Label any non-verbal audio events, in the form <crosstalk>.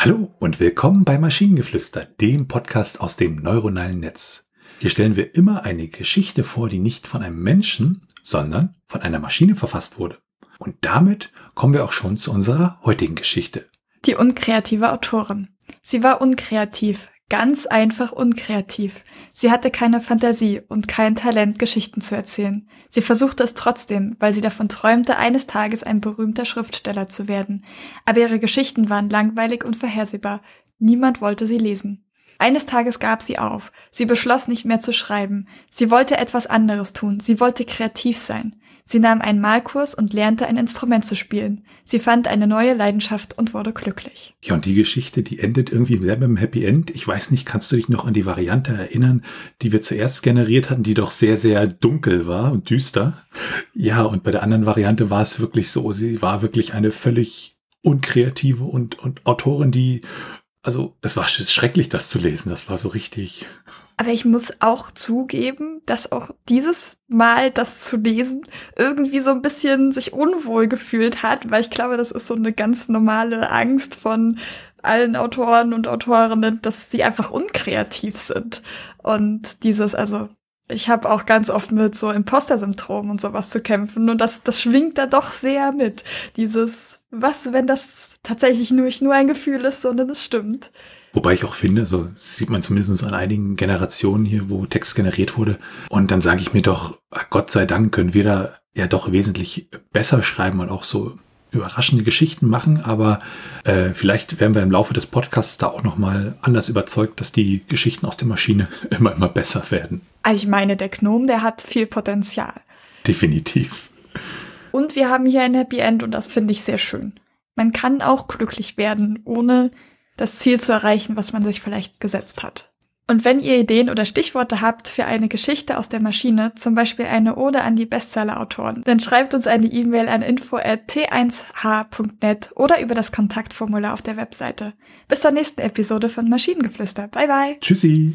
Hallo und willkommen bei Maschinengeflüster, dem Podcast aus dem neuronalen Netz. Hier stellen wir immer eine Geschichte vor, die nicht von einem Menschen, sondern von einer Maschine verfasst wurde. Und damit kommen wir auch schon zu unserer heutigen Geschichte. Die unkreative Autorin. Sie war unkreativ, ganz einfach unkreativ. Sie hatte keine Fantasie und kein Talent, Geschichten zu erzählen. Sie versuchte es trotzdem, weil sie davon träumte, eines Tages ein berühmter Schriftsteller zu werden. Aber ihre Geschichten waren langweilig und vorhersehbar. Niemand wollte sie lesen. Eines Tages gab sie auf. Sie beschloss nicht mehr zu schreiben. Sie wollte etwas anderes tun. Sie wollte kreativ sein. Sie nahm einen Malkurs und lernte ein Instrument zu spielen. Sie fand eine neue Leidenschaft und wurde glücklich. Ja, und die Geschichte, die endet irgendwie selber im Happy End. Ich weiß nicht, kannst du dich noch an die Variante erinnern, die wir zuerst generiert hatten, die doch sehr, sehr dunkel war und düster? Ja, und bei der anderen Variante war es wirklich so, sie war wirklich eine völlig unkreative und, und Autorin, die also es war schrecklich, das zu lesen. Das war so richtig. Aber ich muss auch zugeben, dass auch dieses Mal das zu lesen irgendwie so ein bisschen sich unwohl gefühlt hat, weil ich glaube, das ist so eine ganz normale Angst von allen Autoren und Autorinnen, dass sie einfach unkreativ sind. Und dieses, also ich habe auch ganz oft mit so Imposter-Syndrom und sowas zu kämpfen und das, das schwingt da doch sehr mit. Dieses, was, wenn das tatsächlich nur, nur ein Gefühl ist, sondern es stimmt. Wobei ich auch finde, so sieht man zumindest an einigen Generationen hier, wo Text generiert wurde. Und dann sage ich mir doch, Gott sei Dank können wir da ja doch wesentlich besser schreiben und auch so überraschende Geschichten machen, aber äh, vielleicht werden wir im Laufe des Podcasts da auch nochmal anders überzeugt, dass die Geschichten aus der Maschine <laughs> immer, immer besser werden. Also ich meine, der Gnome, der hat viel Potenzial. Definitiv. Und wir haben hier ein Happy End und das finde ich sehr schön. Man kann auch glücklich werden, ohne das Ziel zu erreichen, was man sich vielleicht gesetzt hat. Und wenn ihr Ideen oder Stichworte habt für eine Geschichte aus der Maschine, zum Beispiel eine Ode an die Bestseller-Autoren, dann schreibt uns eine E-Mail an info.t1h.net oder über das Kontaktformular auf der Webseite. Bis zur nächsten Episode von Maschinengeflüster. Bye bye. Tschüssi.